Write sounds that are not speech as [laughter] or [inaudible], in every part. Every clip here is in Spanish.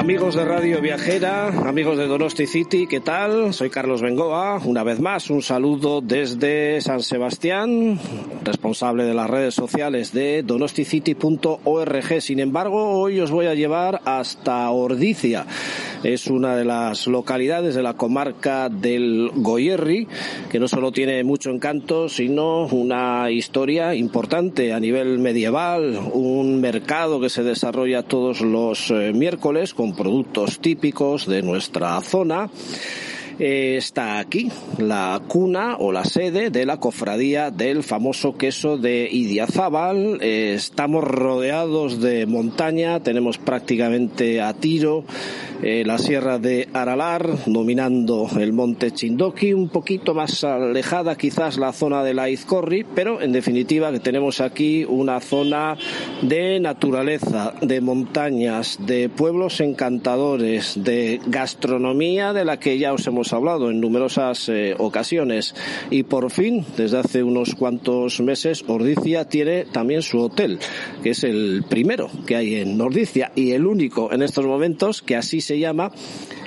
Amigos de Radio Viajera, amigos de Donosti City, ¿qué tal? Soy Carlos Bengoa. Una vez más, un saludo desde San Sebastián, responsable de las redes sociales de donosticity.org. Sin embargo, hoy os voy a llevar hasta Ordicia. Es una de las localidades de la comarca del Goyerri, que no solo tiene mucho encanto, sino una historia importante a nivel medieval, un mercado que se desarrolla todos los eh, miércoles con productos típicos de nuestra zona está aquí, la cuna o la sede de la cofradía del famoso queso de Idiazábal. Eh, estamos rodeados de montaña, tenemos prácticamente a tiro eh, la sierra de Aralar, dominando el monte Chindoki, un poquito más alejada quizás la zona de la Izcorri, pero en definitiva que tenemos aquí una zona de naturaleza, de montañas, de pueblos encantadores, de gastronomía de la que ya os hemos hablado en numerosas eh, ocasiones. Y por fin, desde hace unos cuantos meses, Ordicia tiene también su hotel, que es el primero que hay en Ordicia y el único en estos momentos que así se llama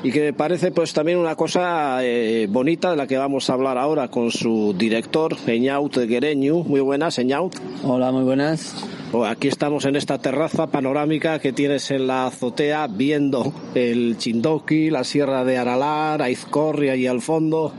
y que me parece pues también una cosa eh, bonita de la que vamos a hablar ahora con su director, Eñaut Guereñu. Muy buenas, Eñaut. Hola, muy buenas. Oh, aquí estamos en esta terraza panorámica que tienes en la azotea viendo el Chindoki, la sierra de Aralar, Aizcorri allí al fondo.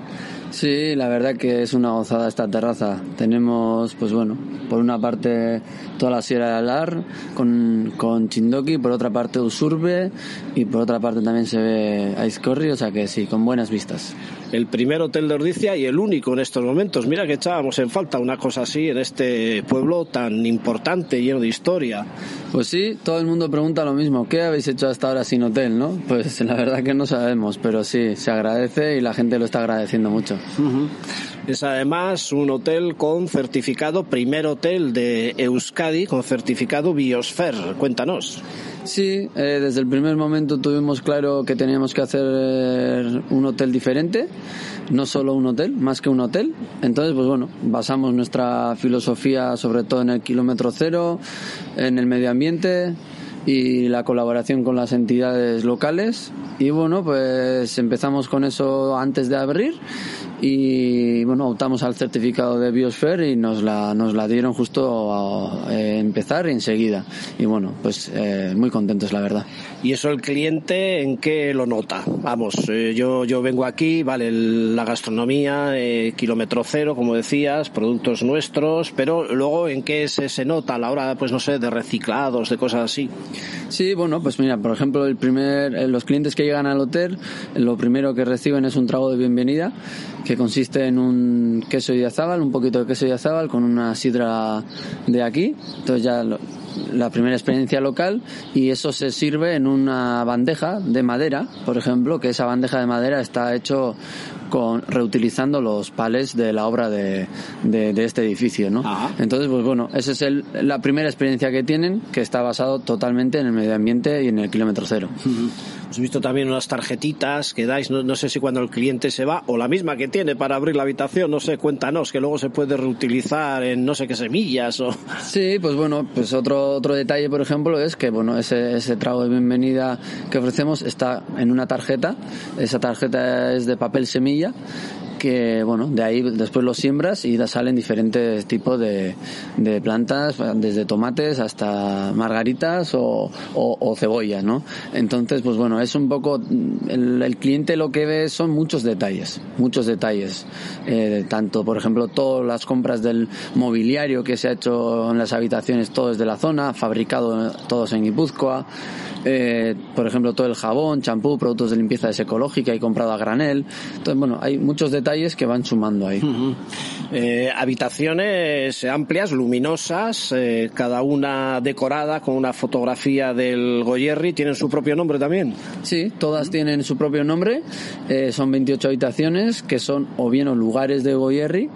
Sí, la verdad que es una gozada esta terraza. Tenemos, pues bueno, por una parte toda la Sierra de Alar con, con Chindoki, por otra parte Usurbe y por otra parte también se ve Aizcorri, o sea que sí, con buenas vistas. El primer hotel de Ordicia y el único en estos momentos. Mira que echábamos en falta una cosa así en este pueblo tan importante, lleno de historia. Pues sí, todo el mundo pregunta lo mismo. ¿Qué habéis hecho hasta ahora sin hotel, no? Pues [laughs] la verdad que no sabemos, pero sí, se agradece y la gente lo está agradeciendo mucho. Es además un hotel con certificado, primer hotel de Euskadi con certificado Biosfer. Cuéntanos. Sí, eh, desde el primer momento tuvimos claro que teníamos que hacer eh, un hotel diferente, no solo un hotel, más que un hotel. Entonces, pues bueno, basamos nuestra filosofía sobre todo en el kilómetro cero, en el medio ambiente y la colaboración con las entidades locales. Y bueno, pues empezamos con eso antes de abrir y bueno, optamos al certificado de Biosphere y nos la, nos la dieron justo a eh, empezar enseguida. Y bueno, pues eh, muy contentos, la verdad. ¿Y eso el cliente en qué lo nota? Vamos, eh, yo, yo vengo aquí, vale, el- la gastronomía, eh, kilómetro cero, como decías, productos nuestros, pero luego en qué se, se nota a la hora, pues no sé, de reciclados, de cosas así. Sí, bueno, pues mira, por ejemplo, el primer, eh, los clientes que llegan al hotel, lo primero que reciben es un trago de bienvenida que consiste en un queso Idiazábal, un poquito de queso Idiazábal con una sidra de aquí. Entonces ya lo- la primera experiencia local y eso se sirve en una bandeja de madera, por ejemplo, que esa bandeja de madera está hecho con reutilizando los palés de la obra de, de, de este edificio, ¿no? Ajá. Entonces, pues bueno, esa es el- la primera experiencia que tienen, que está basado totalmente en el medio ambiente y en el kilómetro cero. He visto también unas tarjetitas que dais, no, no sé si cuando el cliente se va, o la misma que tiene para abrir la habitación, no sé, cuéntanos, que luego se puede reutilizar en no sé qué semillas o... [laughs] Sí, pues bueno, pues otro otro detalle, por ejemplo, es que bueno, ese, ese trago de bienvenida que ofrecemos está en una tarjeta. Esa tarjeta es de papel semilla que bueno, de ahí después lo siembras y salen diferentes tipos de, plantas, desde tomates hasta margaritas o, o, cebollas, ¿no? Entonces, pues bueno, es un poco, el, cliente lo que ve son muchos detalles, muchos detalles, Eh, tanto, por ejemplo, todas las compras del mobiliario que se ha hecho en las habitaciones, todo es de la zona, fabricado todos en Guipúzcoa, eh, por ejemplo, todo el jabón, champú, productos de limpieza es ecológica y comprado a granel. Entonces, bueno, hay muchos detalles que van sumando ahí. Eh, habitaciones amplias, luminosas, eh, cada una decorada con una fotografía del Goyerri. ¿Tienen su propio nombre también? Sí, todas tienen su propio nombre. Eh, son 28 habitaciones que son o bien o lugares de Goyerri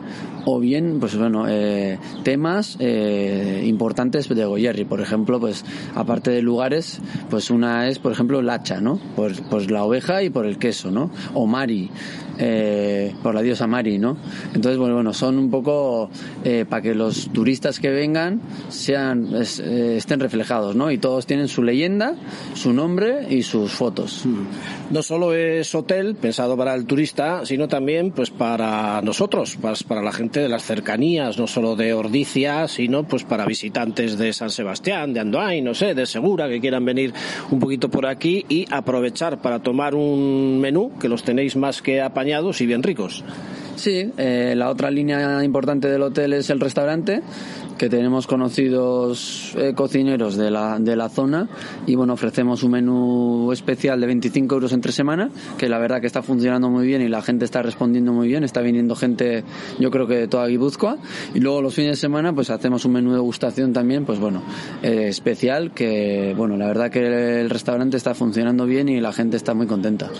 o bien, pues bueno, eh, temas eh, importantes de Goyerri. Por ejemplo, pues aparte de lugares, pues una es, por ejemplo, el hacha, ¿no? Pues, pues la oveja y por el queso, ¿no? O Mari, eh, por la diosa Mari, ¿no? Entonces, bueno, bueno son un poco eh, para que los turistas que vengan sean eh, estén reflejados, ¿no? Y todos tienen su leyenda, su nombre y sus fotos. No solo es hotel pensado para el turista, sino también pues para nosotros, para la gente de las cercanías, no solo de Ordicia, sino pues para visitantes de San Sebastián, de Andoain, no sé, de Segura, que quieran venir un poquito por aquí y aprovechar para tomar un menú que los tenéis más que apañados y bien ricos. Sí, eh, la otra línea importante del hotel es el restaurante, que tenemos conocidos eh, cocineros de la, de la zona y bueno, ofrecemos un menú especial de 25 euros entre semana, que la verdad que está funcionando muy bien y la gente está respondiendo muy bien, está viniendo gente yo creo que de toda Guipúzcoa y luego los fines de semana pues hacemos un menú de gustación también, pues bueno, eh, especial que bueno, la verdad que el restaurante está funcionando bien y la gente está muy contenta.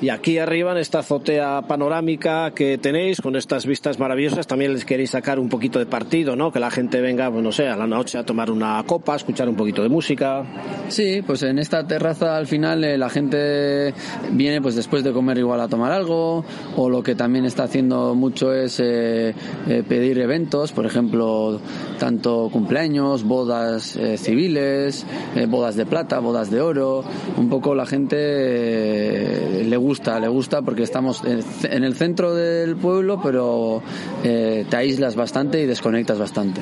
Y aquí arriba en esta azotea panorámica que tenéis con estas vistas maravillosas también les queréis sacar un poquito de partido, ¿no? Que la gente venga, pues no sé, a la noche a tomar una copa, a escuchar un poquito de música. Sí, pues en esta terraza al final eh, la gente viene pues después de comer igual a tomar algo o lo que también está haciendo mucho es eh, eh, pedir eventos, por ejemplo, tanto cumpleaños, bodas civiles, bodas de plata, bodas de oro, un poco la gente le gusta, le gusta porque estamos en el centro del pueblo, pero eh, te aíslas bastante y desconectas bastante.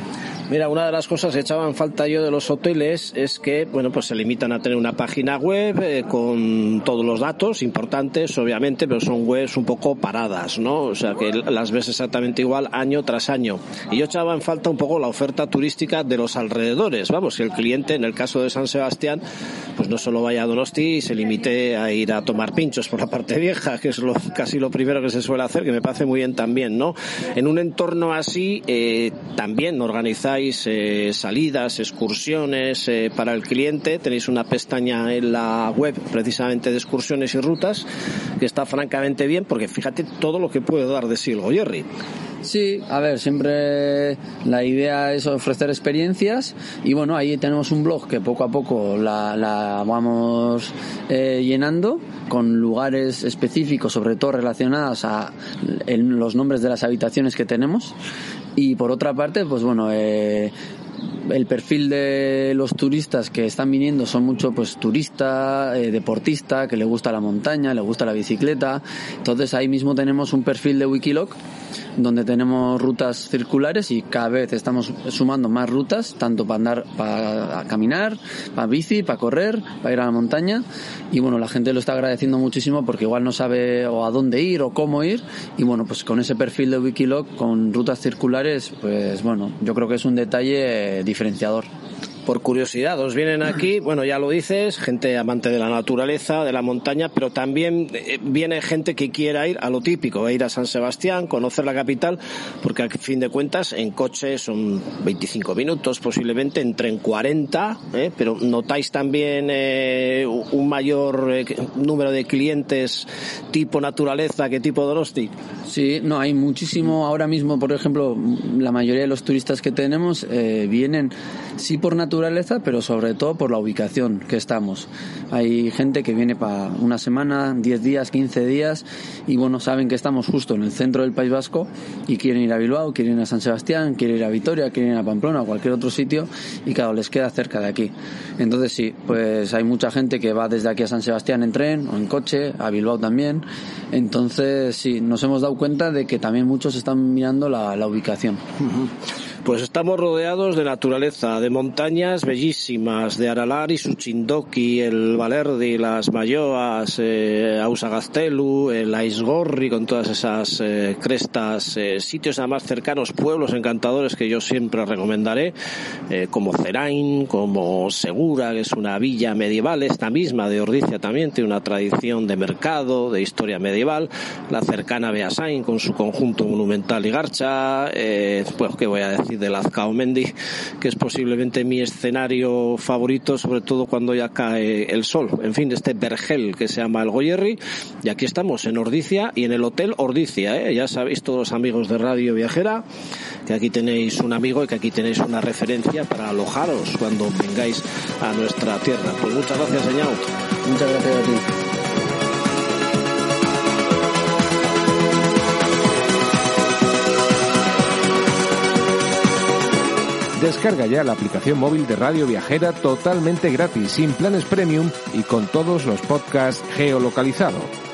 Mira, una de las cosas que echaba en falta yo de los hoteles es que, bueno, pues se limitan a tener una página web eh, con todos los datos importantes, obviamente, pero son webs un poco paradas, ¿no? O sea, que las ves exactamente igual año tras año. Y yo echaba en falta un poco la oferta turística de los alrededores. Vamos, si el cliente, en el caso de San Sebastián, pues no solo vaya a Donosti y se limite a ir a tomar pinchos por la [laughs] parte vieja, que es lo, casi lo primero que se suele hacer, que me parece muy bien también, ¿no? En un entorno así, eh, también organizáis eh, salidas, excursiones eh, para el cliente. Tenéis una pestaña en la web precisamente de excursiones y rutas que está francamente bien porque fíjate todo lo que puede dar de sí el. Sí, a ver, siempre la idea es ofrecer experiencias y bueno, ahí tenemos un blog que poco a poco la, la vamos eh, llenando con lugares específicos, sobre todo relacionados a en los nombres de las habitaciones que tenemos. Y por otra parte, pues bueno, eh, el perfil de los turistas que están viniendo son mucho pues turista, eh, deportista, que le gusta la montaña, le gusta la bicicleta. Entonces ahí mismo tenemos un perfil de Wikiloc donde tenemos rutas circulares y cada vez estamos sumando más rutas, tanto para andar, para caminar, para bici, para correr, para ir a la montaña. Y bueno, la gente lo está agradeciendo muchísimo porque igual no sabe o a dónde ir o cómo ir. Y bueno, pues con ese perfil de Wikiloc, con rutas circulares, pues bueno, yo creo que es un detalle diferenciador por curiosidad, os vienen aquí, [clears throat] bueno, ya lo dices, gente amante de la naturaleza, de la montaña, pero también eh, viene gente que quiera ir a lo típico, ir a San Sebastián, conocer la capital, porque a fin de cuentas en coche son 25 minutos, posiblemente entre en 40, ¿eh? pero notáis también eh, un mayor eh, número de clientes tipo naturaleza que tipo Donosti. Sí, no, hay muchísimo ahora mismo, por ejemplo, la mayoría de los turistas que tenemos eh, vienen sí por naturaleza, pero sobre todo por la ubicación que estamos. Hay gente que viene para una semana, 10 días, 15 días y bueno, saben que estamos justo en el centro del País Vasco y quieren ir a Bilbao, quieren ir a San Sebastián, quieren ir a Vitoria, quieren ir a Pamplona o cualquier otro sitio y claro, les queda cerca de aquí. Entonces sí, pues hay mucha gente que va desde aquí a San Sebastián en tren o en coche, a Bilbao también. Entonces sí, nos hemos dado cuenta de que también muchos están mirando la, la ubicación. Pues estamos rodeados de naturaleza, de montañas bellísimas, de Aralar y Suchindoki, el Valerdi, las Mayoas, eh, Ausagastelu, el Aisgorri, con todas esas eh, crestas, eh, sitios además cercanos, pueblos encantadores que yo siempre recomendaré, eh, como Cerain, como Segura, que es una villa medieval, esta misma de Ordicia también tiene una tradición de mercado, de historia medieval, la cercana Beasain con su conjunto monumental y garcha, eh, pues qué voy a decir de Lazcaomendi, que es posiblemente mi escenario favorito, sobre todo cuando ya cae el sol. En fin, este vergel que se llama el Goyerri, y aquí estamos en Ordicia y en el Hotel Ordicia, ¿eh? ya sabéis todos los amigos de Radio Viajera, que aquí tenéis un amigo y que aquí tenéis una referencia para alojaros cuando vengáis a nuestra tierra. Pues muchas gracias, señor. Muchas gracias a ti. Descarga ya la aplicación móvil de Radio Viajera totalmente gratis, sin planes premium y con todos los podcasts geolocalizados.